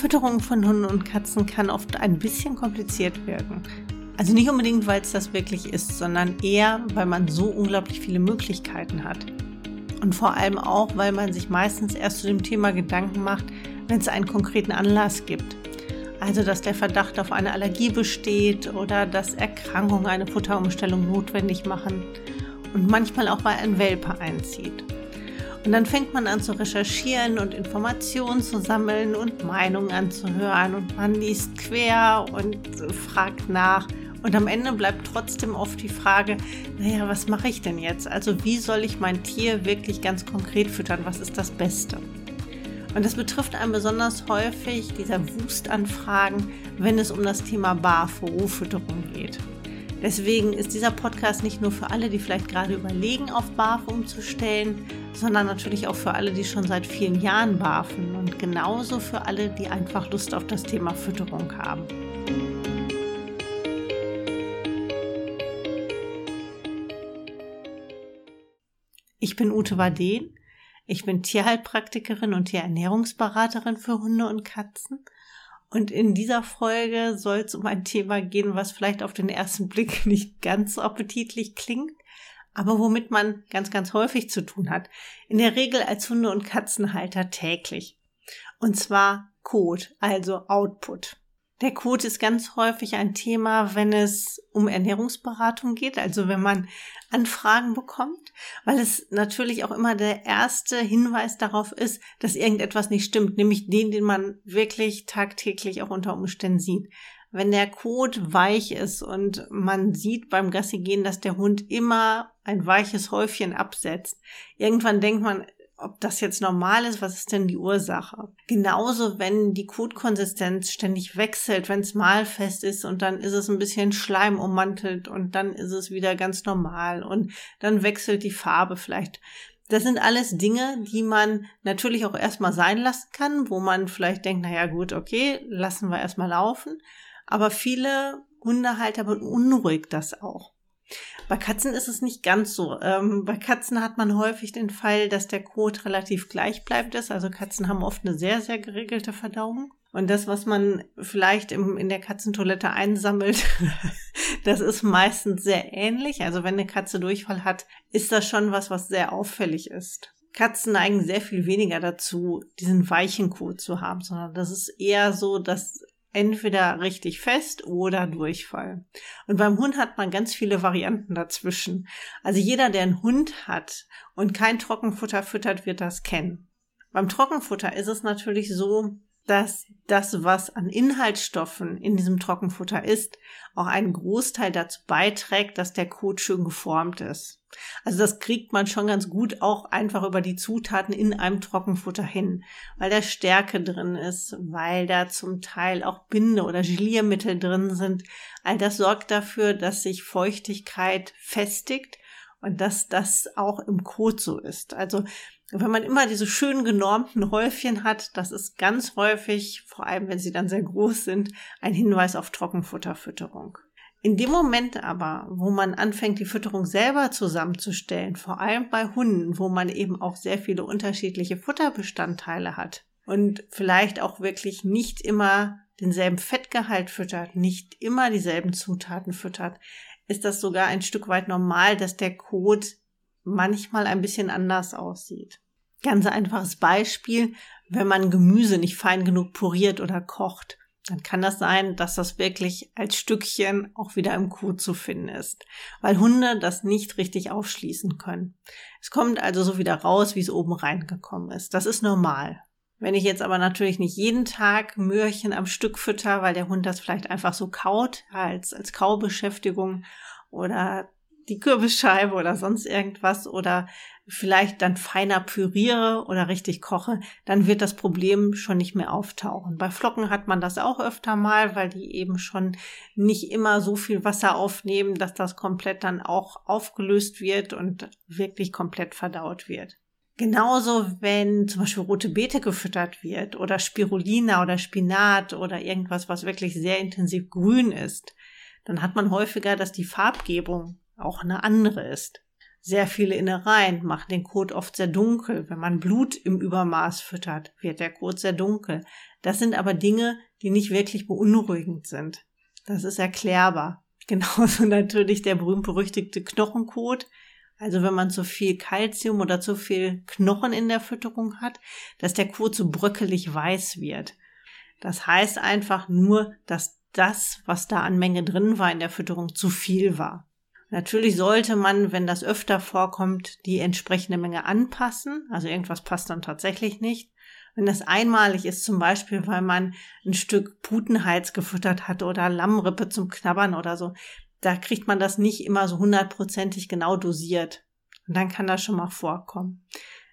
Fütterung von Hunden und Katzen kann oft ein bisschen kompliziert wirken. Also nicht unbedingt, weil es das wirklich ist, sondern eher, weil man so unglaublich viele Möglichkeiten hat. Und vor allem auch, weil man sich meistens erst zu dem Thema Gedanken macht, wenn es einen konkreten Anlass gibt. Also, dass der Verdacht auf eine Allergie besteht oder dass Erkrankungen eine Futterumstellung notwendig machen und manchmal auch, weil ein Welpe einzieht. Und dann fängt man an zu recherchieren und Informationen zu sammeln und Meinungen anzuhören und man liest quer und fragt nach. Und am Ende bleibt trotzdem oft die Frage, naja, was mache ich denn jetzt? Also wie soll ich mein Tier wirklich ganz konkret füttern? Was ist das Beste? Und das betrifft einen besonders häufig, dieser Wustanfragen, wenn es um das Thema BAFO, Rohfütterung geht. Deswegen ist dieser Podcast nicht nur für alle, die vielleicht gerade überlegen, auf BAF umzustellen, sondern natürlich auch für alle, die schon seit vielen Jahren BAFen und genauso für alle, die einfach Lust auf das Thema Fütterung haben. Ich bin Ute Waden. Ich bin Tierheilpraktikerin und Tierernährungsberaterin für Hunde und Katzen und in dieser Folge soll es um ein Thema gehen, was vielleicht auf den ersten Blick nicht ganz so appetitlich klingt, aber womit man ganz, ganz häufig zu tun hat. In der Regel als Hunde- und Katzenhalter täglich. Und zwar Code, also Output. Der Code ist ganz häufig ein Thema, wenn es um Ernährungsberatung geht, also wenn man Anfragen bekommt, weil es natürlich auch immer der erste Hinweis darauf ist, dass irgendetwas nicht stimmt, nämlich den, den man wirklich tagtäglich auch unter Umständen sieht. Wenn der Kot weich ist und man sieht beim Gassi gehen, dass der Hund immer ein weiches Häufchen absetzt, irgendwann denkt man, ob das jetzt normal ist, was ist denn die Ursache? Genauso, wenn die Kotkonsistenz ständig wechselt, wenn es mal fest ist und dann ist es ein bisschen Schleim ummantelt und dann ist es wieder ganz normal und dann wechselt die Farbe vielleicht. Das sind alles Dinge, die man natürlich auch erstmal sein lassen kann, wo man vielleicht denkt, naja gut, okay, lassen wir erstmal laufen. Aber viele Hundehalter beunruhigt das auch. Bei Katzen ist es nicht ganz so. Ähm, bei Katzen hat man häufig den Fall, dass der Kot relativ gleichbleibend ist. Also Katzen haben oft eine sehr, sehr geregelte Verdauung. Und das, was man vielleicht im, in der Katzentoilette einsammelt, das ist meistens sehr ähnlich. Also wenn eine Katze Durchfall hat, ist das schon was, was sehr auffällig ist. Katzen neigen sehr viel weniger dazu, diesen weichen Kot zu haben, sondern das ist eher so, dass entweder richtig fest oder Durchfall. Und beim Hund hat man ganz viele Varianten dazwischen. Also jeder, der einen Hund hat und kein Trockenfutter füttert, wird das kennen. Beim Trockenfutter ist es natürlich so, dass das, was an Inhaltsstoffen in diesem Trockenfutter ist, auch einen Großteil dazu beiträgt, dass der Kot schön geformt ist. Also das kriegt man schon ganz gut auch einfach über die Zutaten in einem Trockenfutter hin, weil da Stärke drin ist, weil da zum Teil auch Binde- oder Geliermittel drin sind. All das sorgt dafür, dass sich Feuchtigkeit festigt und dass das auch im Kot so ist. Also wenn man immer diese schön genormten Häufchen hat, das ist ganz häufig, vor allem wenn sie dann sehr groß sind, ein Hinweis auf Trockenfutterfütterung. In dem Moment aber, wo man anfängt, die Fütterung selber zusammenzustellen, vor allem bei Hunden, wo man eben auch sehr viele unterschiedliche Futterbestandteile hat und vielleicht auch wirklich nicht immer denselben Fettgehalt füttert, nicht immer dieselben Zutaten füttert, ist das sogar ein Stück weit normal, dass der Kot manchmal ein bisschen anders aussieht. Ganz einfaches Beispiel, wenn man Gemüse nicht fein genug puriert oder kocht, dann kann das sein, dass das wirklich als Stückchen auch wieder im Kot zu finden ist, weil Hunde das nicht richtig aufschließen können. Es kommt also so wieder raus, wie es oben reingekommen ist. Das ist normal. Wenn ich jetzt aber natürlich nicht jeden Tag Möhrchen am Stück fütter, weil der Hund das vielleicht einfach so kaut, als, als Kaubeschäftigung oder die Kürbisscheibe oder sonst irgendwas oder vielleicht dann feiner püriere oder richtig koche, dann wird das Problem schon nicht mehr auftauchen. Bei Flocken hat man das auch öfter mal, weil die eben schon nicht immer so viel Wasser aufnehmen, dass das komplett dann auch aufgelöst wird und wirklich komplett verdaut wird. Genauso, wenn zum Beispiel rote Beete gefüttert wird oder Spirulina oder Spinat oder irgendwas, was wirklich sehr intensiv grün ist, dann hat man häufiger, dass die Farbgebung auch eine andere ist. Sehr viele Innereien machen den Kot oft sehr dunkel. Wenn man Blut im Übermaß füttert, wird der Kot sehr dunkel. Das sind aber Dinge, die nicht wirklich beunruhigend sind. Das ist erklärbar. Genauso natürlich der berühmt-berüchtigte Knochenkot. Also wenn man zu viel Kalzium oder zu viel Knochen in der Fütterung hat, dass der Kot so bröckelig weiß wird. Das heißt einfach nur, dass das, was da an Menge drin war in der Fütterung, zu viel war. Natürlich sollte man, wenn das öfter vorkommt, die entsprechende Menge anpassen. Also irgendwas passt dann tatsächlich nicht. Wenn das einmalig ist, zum Beispiel, weil man ein Stück Putenhals gefüttert hat oder Lammrippe zum Knabbern oder so, da kriegt man das nicht immer so hundertprozentig genau dosiert. Und dann kann das schon mal vorkommen.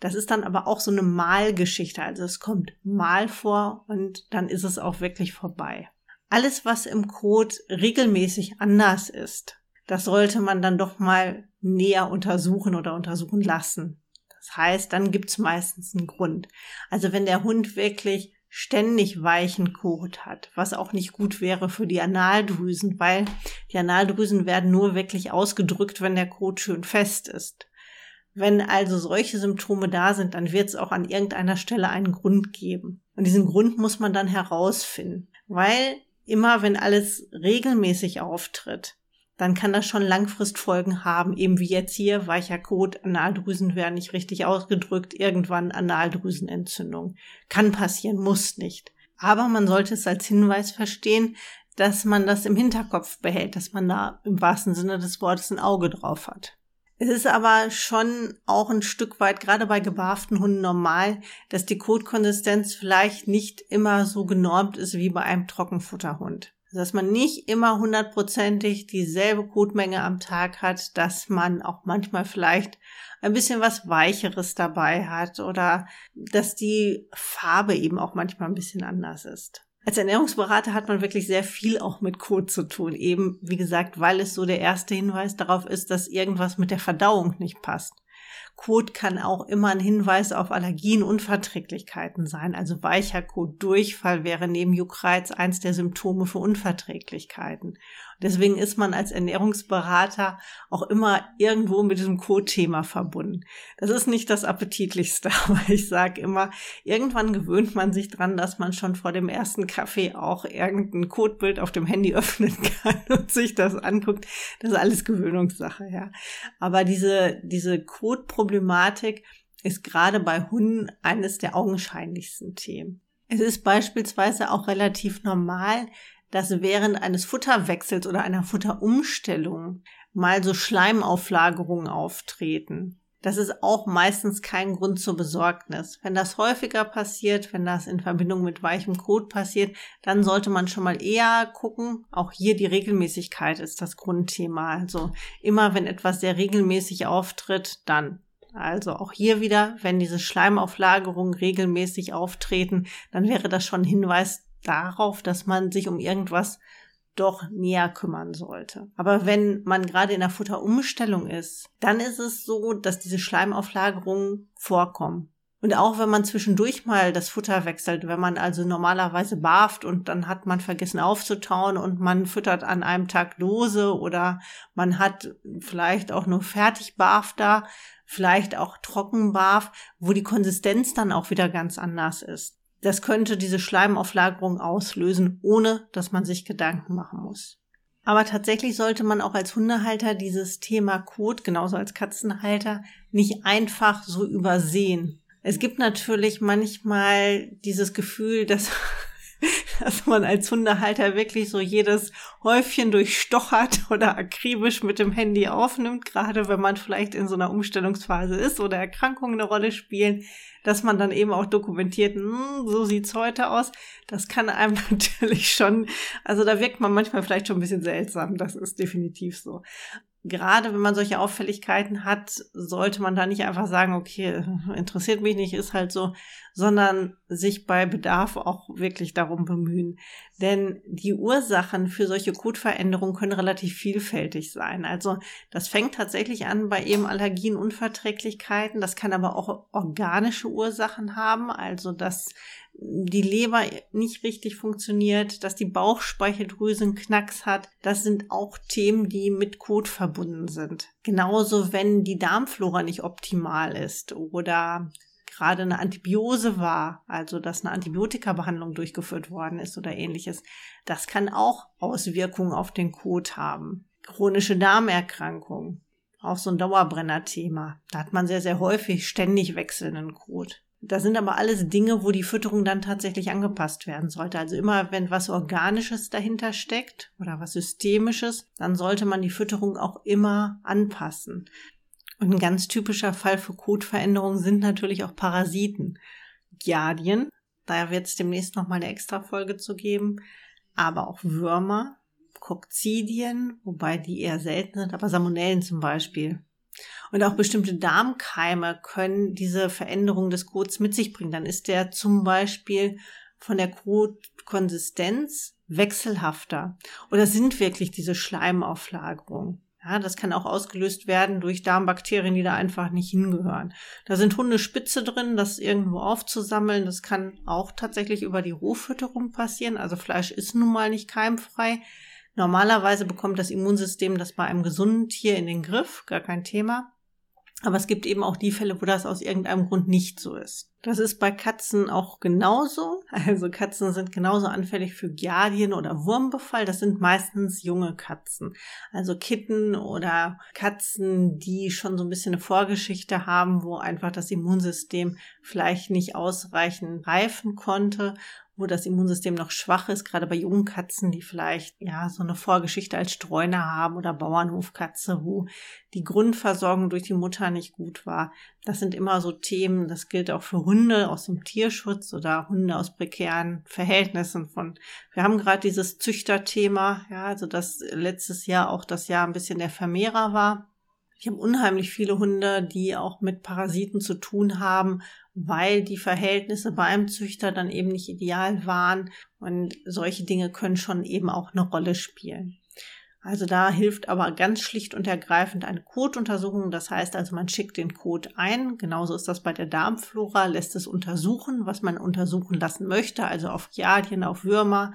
Das ist dann aber auch so eine Malgeschichte. Also es kommt mal vor und dann ist es auch wirklich vorbei. Alles, was im Code regelmäßig anders ist, das sollte man dann doch mal näher untersuchen oder untersuchen lassen. Das heißt, dann gibt's meistens einen Grund. Also wenn der Hund wirklich ständig weichen Kot hat, was auch nicht gut wäre für die Analdrüsen, weil die Analdrüsen werden nur wirklich ausgedrückt, wenn der Kot schön fest ist. Wenn also solche Symptome da sind, dann wird es auch an irgendeiner Stelle einen Grund geben. Und diesen Grund muss man dann herausfinden, weil immer wenn alles regelmäßig auftritt, dann kann das schon Langfristfolgen haben, eben wie jetzt hier, weicher Kot, Analdrüsen werden nicht richtig ausgedrückt, irgendwann Analdrüsenentzündung. Kann passieren, muss nicht. Aber man sollte es als Hinweis verstehen, dass man das im Hinterkopf behält, dass man da im wahrsten Sinne des Wortes ein Auge drauf hat. Es ist aber schon auch ein Stück weit, gerade bei gebarften Hunden normal, dass die Kotkonsistenz vielleicht nicht immer so genormt ist wie bei einem Trockenfutterhund dass man nicht immer hundertprozentig dieselbe Kotmenge am Tag hat, dass man auch manchmal vielleicht ein bisschen was Weicheres dabei hat oder dass die Farbe eben auch manchmal ein bisschen anders ist. Als Ernährungsberater hat man wirklich sehr viel auch mit Kot zu tun. Eben, wie gesagt, weil es so der erste Hinweis darauf ist, dass irgendwas mit der Verdauung nicht passt. Kot kann auch immer ein Hinweis auf Allergien, Unverträglichkeiten sein. Also weicher Kot, Durchfall wäre neben Juckreiz eins der Symptome für Unverträglichkeiten. Deswegen ist man als Ernährungsberater auch immer irgendwo mit diesem Kot-Thema verbunden. Das ist nicht das Appetitlichste, aber ich sage immer, irgendwann gewöhnt man sich dran, dass man schon vor dem ersten Kaffee auch irgendein Kotbild auf dem Handy öffnen kann und sich das anguckt. Das ist alles Gewöhnungssache, ja. Aber diese, diese Kotproblematik ist gerade bei Hunden eines der augenscheinlichsten Themen. Es ist beispielsweise auch relativ normal, dass während eines Futterwechsels oder einer Futterumstellung mal so Schleimauflagerungen auftreten. Das ist auch meistens kein Grund zur Besorgnis. Wenn das häufiger passiert, wenn das in Verbindung mit weichem Kot passiert, dann sollte man schon mal eher gucken. Auch hier die Regelmäßigkeit ist das Grundthema. Also immer wenn etwas sehr regelmäßig auftritt, dann. Also auch hier wieder, wenn diese Schleimauflagerungen regelmäßig auftreten, dann wäre das schon ein Hinweis darauf, dass man sich um irgendwas doch näher kümmern sollte. Aber wenn man gerade in der Futterumstellung ist, dann ist es so, dass diese Schleimauflagerungen vorkommen. Und auch wenn man zwischendurch mal das Futter wechselt, wenn man also normalerweise barft und dann hat man vergessen aufzutauen und man füttert an einem Tag lose oder man hat vielleicht auch nur fertig barf da, vielleicht auch trocken barf, wo die Konsistenz dann auch wieder ganz anders ist. Das könnte diese Schleimauflagerung auslösen, ohne dass man sich Gedanken machen muss. Aber tatsächlich sollte man auch als Hundehalter dieses Thema Kot, genauso als Katzenhalter, nicht einfach so übersehen. Es gibt natürlich manchmal dieses Gefühl, dass, dass man als Hundehalter wirklich so jedes Häufchen durchstochert oder akribisch mit dem Handy aufnimmt, gerade wenn man vielleicht in so einer Umstellungsphase ist oder Erkrankungen eine Rolle spielen dass man dann eben auch dokumentiert, hm, so sieht's heute aus. Das kann einem natürlich schon, also da wirkt man manchmal vielleicht schon ein bisschen seltsam. Das ist definitiv so gerade wenn man solche Auffälligkeiten hat, sollte man da nicht einfach sagen, okay, interessiert mich nicht, ist halt so, sondern sich bei Bedarf auch wirklich darum bemühen. Denn die Ursachen für solche Kotveränderungen können relativ vielfältig sein. Also das fängt tatsächlich an bei eben Allergien, Unverträglichkeiten. Das kann aber auch organische Ursachen haben. Also dass die Leber nicht richtig funktioniert, dass die Bauchspeicheldrüse einen Knacks hat. Das sind auch Themen, die mit Kot verbunden sind. Genauso, wenn die Darmflora nicht optimal ist oder gerade eine Antibiose war, also dass eine Antibiotikabehandlung durchgeführt worden ist oder ähnliches, das kann auch Auswirkungen auf den Kot haben. Chronische Darmerkrankungen, auch so ein Dauerbrenner-Thema. Da hat man sehr, sehr häufig ständig wechselnden Kot. Das sind aber alles Dinge, wo die Fütterung dann tatsächlich angepasst werden sollte. Also immer, wenn was Organisches dahinter steckt oder was Systemisches, dann sollte man die Fütterung auch immer anpassen. Und ein ganz typischer Fall für Kotveränderungen sind natürlich auch Parasiten. Giardien, da wird es demnächst nochmal eine extra Folge zu geben, aber auch Würmer, Kokzidien, wobei die eher selten sind, aber Salmonellen zum Beispiel. Und auch bestimmte Darmkeime können diese Veränderung des Kots mit sich bringen. Dann ist der zum Beispiel von der Kotkonsistenz wechselhafter. Oder sind wirklich diese Schleimauflagerungen. Ja, das kann auch ausgelöst werden durch Darmbakterien, die da einfach nicht hingehören. Da sind Hundespitze drin, das irgendwo aufzusammeln. Das kann auch tatsächlich über die Rohfütterung passieren. Also Fleisch ist nun mal nicht keimfrei. Normalerweise bekommt das Immunsystem das bei einem gesunden Tier in den Griff, gar kein Thema. Aber es gibt eben auch die Fälle, wo das aus irgendeinem Grund nicht so ist. Das ist bei Katzen auch genauso. Also Katzen sind genauso anfällig für Giardien oder Wurmbefall. Das sind meistens junge Katzen. Also Kitten oder Katzen, die schon so ein bisschen eine Vorgeschichte haben, wo einfach das Immunsystem vielleicht nicht ausreichend reifen konnte wo das Immunsystem noch schwach ist, gerade bei jungen Katzen, die vielleicht ja so eine Vorgeschichte als Streuner haben oder Bauernhofkatze, wo die Grundversorgung durch die Mutter nicht gut war. Das sind immer so Themen, das gilt auch für Hunde aus dem Tierschutz oder Hunde aus prekären Verhältnissen von. Wir haben gerade dieses Züchterthema, ja, also das letztes Jahr auch das Jahr ein bisschen der Vermehrer war. Ich habe unheimlich viele Hunde, die auch mit Parasiten zu tun haben, weil die Verhältnisse beim Züchter dann eben nicht ideal waren. Und solche Dinge können schon eben auch eine Rolle spielen. Also da hilft aber ganz schlicht und ergreifend eine Kotuntersuchung. Das heißt also, man schickt den Kot ein. Genauso ist das bei der Darmflora, lässt es untersuchen, was man untersuchen lassen möchte, also auf Giardien, auf Würmer.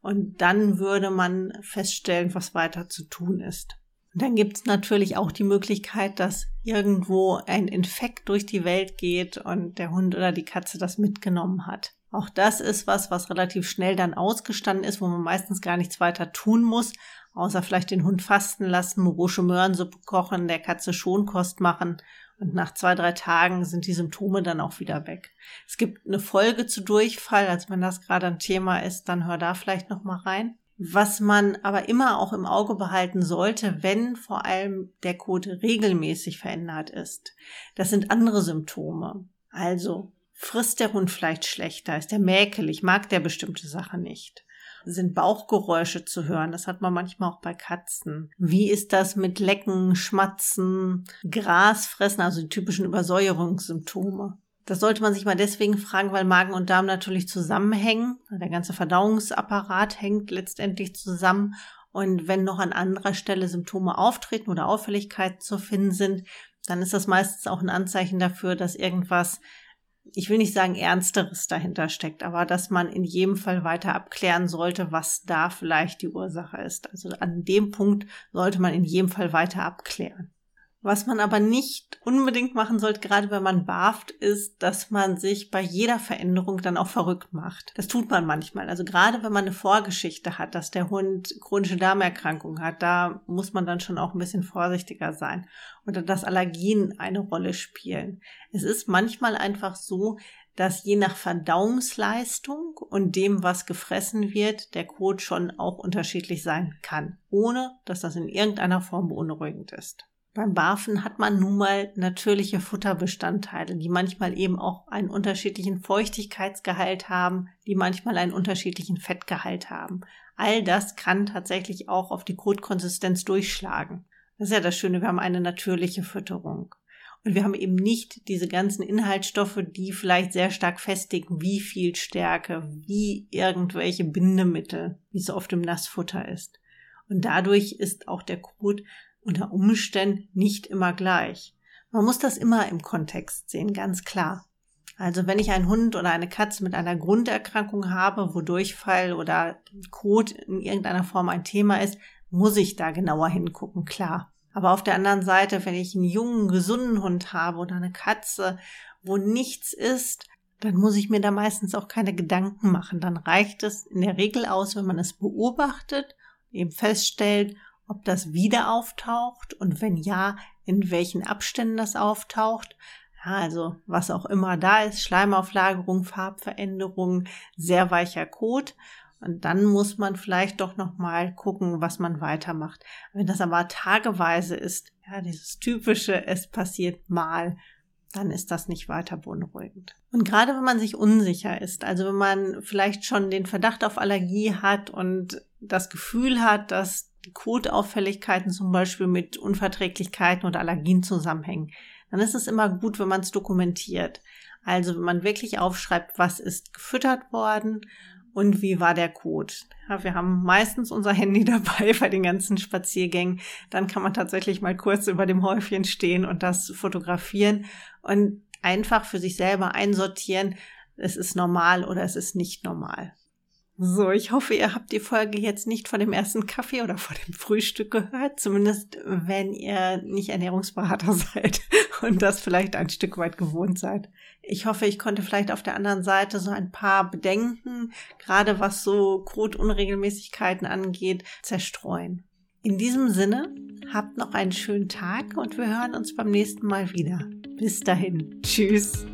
Und dann würde man feststellen, was weiter zu tun ist. Dann gibt es natürlich auch die Möglichkeit, dass irgendwo ein Infekt durch die Welt geht und der Hund oder die Katze das mitgenommen hat. Auch das ist was, was relativ schnell dann ausgestanden ist, wo man meistens gar nichts weiter tun muss, außer vielleicht den Hund fasten lassen, Morosche Möhrensuppe kochen, der Katze Schonkost machen und nach zwei, drei Tagen sind die Symptome dann auch wieder weg. Es gibt eine Folge zu Durchfall, also wenn das gerade ein Thema ist, dann hör da vielleicht noch mal rein. Was man aber immer auch im Auge behalten sollte, wenn vor allem der Code regelmäßig verändert ist. Das sind andere Symptome. Also frisst der Hund vielleicht schlechter, ist der mäkelig, mag der bestimmte Sache nicht. Sind Bauchgeräusche zu hören, das hat man manchmal auch bei Katzen. Wie ist das mit Lecken, Schmatzen, Gras fressen, also die typischen Übersäuerungssymptome? Das sollte man sich mal deswegen fragen, weil Magen und Darm natürlich zusammenhängen. Der ganze Verdauungsapparat hängt letztendlich zusammen. Und wenn noch an anderer Stelle Symptome auftreten oder Auffälligkeiten zu finden sind, dann ist das meistens auch ein Anzeichen dafür, dass irgendwas, ich will nicht sagen Ernsteres dahinter steckt, aber dass man in jedem Fall weiter abklären sollte, was da vielleicht die Ursache ist. Also an dem Punkt sollte man in jedem Fall weiter abklären. Was man aber nicht unbedingt machen sollte, gerade wenn man barft, ist, dass man sich bei jeder Veränderung dann auch verrückt macht. Das tut man manchmal. Also gerade wenn man eine Vorgeschichte hat, dass der Hund chronische Darmerkrankungen hat, da muss man dann schon auch ein bisschen vorsichtiger sein. Oder dass Allergien eine Rolle spielen. Es ist manchmal einfach so, dass je nach Verdauungsleistung und dem, was gefressen wird, der Kot schon auch unterschiedlich sein kann, ohne dass das in irgendeiner Form beunruhigend ist. Beim Barfen hat man nun mal natürliche Futterbestandteile, die manchmal eben auch einen unterschiedlichen Feuchtigkeitsgehalt haben, die manchmal einen unterschiedlichen Fettgehalt haben. All das kann tatsächlich auch auf die Kotkonsistenz durchschlagen. Das ist ja das Schöne, wir haben eine natürliche Fütterung. Und wir haben eben nicht diese ganzen Inhaltsstoffe, die vielleicht sehr stark festigen, wie viel Stärke, wie irgendwelche Bindemittel, wie es oft im Nassfutter ist. Und dadurch ist auch der Kot unter Umständen nicht immer gleich. Man muss das immer im Kontext sehen, ganz klar. Also wenn ich einen Hund oder eine Katze mit einer Grunderkrankung habe, wo Durchfall oder Kot in irgendeiner Form ein Thema ist, muss ich da genauer hingucken, klar. Aber auf der anderen Seite, wenn ich einen jungen, gesunden Hund habe oder eine Katze, wo nichts ist, dann muss ich mir da meistens auch keine Gedanken machen. Dann reicht es in der Regel aus, wenn man es beobachtet, eben feststellt, ob das wieder auftaucht und wenn ja, in welchen Abständen das auftaucht. Ja, also was auch immer da ist, Schleimauflagerung, Farbveränderung, sehr weicher Kot. Und dann muss man vielleicht doch noch mal gucken, was man weitermacht. Wenn das aber tageweise ist, ja, dieses typische, es passiert mal, dann ist das nicht weiter beunruhigend. Und gerade wenn man sich unsicher ist, also wenn man vielleicht schon den Verdacht auf Allergie hat und das Gefühl hat, dass Kotauffälligkeiten zum Beispiel mit Unverträglichkeiten oder Allergien zusammenhängen, dann ist es immer gut, wenn man es dokumentiert. Also wenn man wirklich aufschreibt, was ist gefüttert worden und wie war der Code. Ja, wir haben meistens unser Handy dabei bei den ganzen Spaziergängen. Dann kann man tatsächlich mal kurz über dem Häufchen stehen und das fotografieren und einfach für sich selber einsortieren, es ist normal oder es ist nicht normal. So, ich hoffe, ihr habt die Folge jetzt nicht vor dem ersten Kaffee oder vor dem Frühstück gehört, zumindest wenn ihr nicht Ernährungsberater seid und das vielleicht ein Stück weit gewohnt seid. Ich hoffe, ich konnte vielleicht auf der anderen Seite so ein paar Bedenken, gerade was so Kotunregelmäßigkeiten angeht, zerstreuen. In diesem Sinne, habt noch einen schönen Tag und wir hören uns beim nächsten Mal wieder. Bis dahin. Tschüss.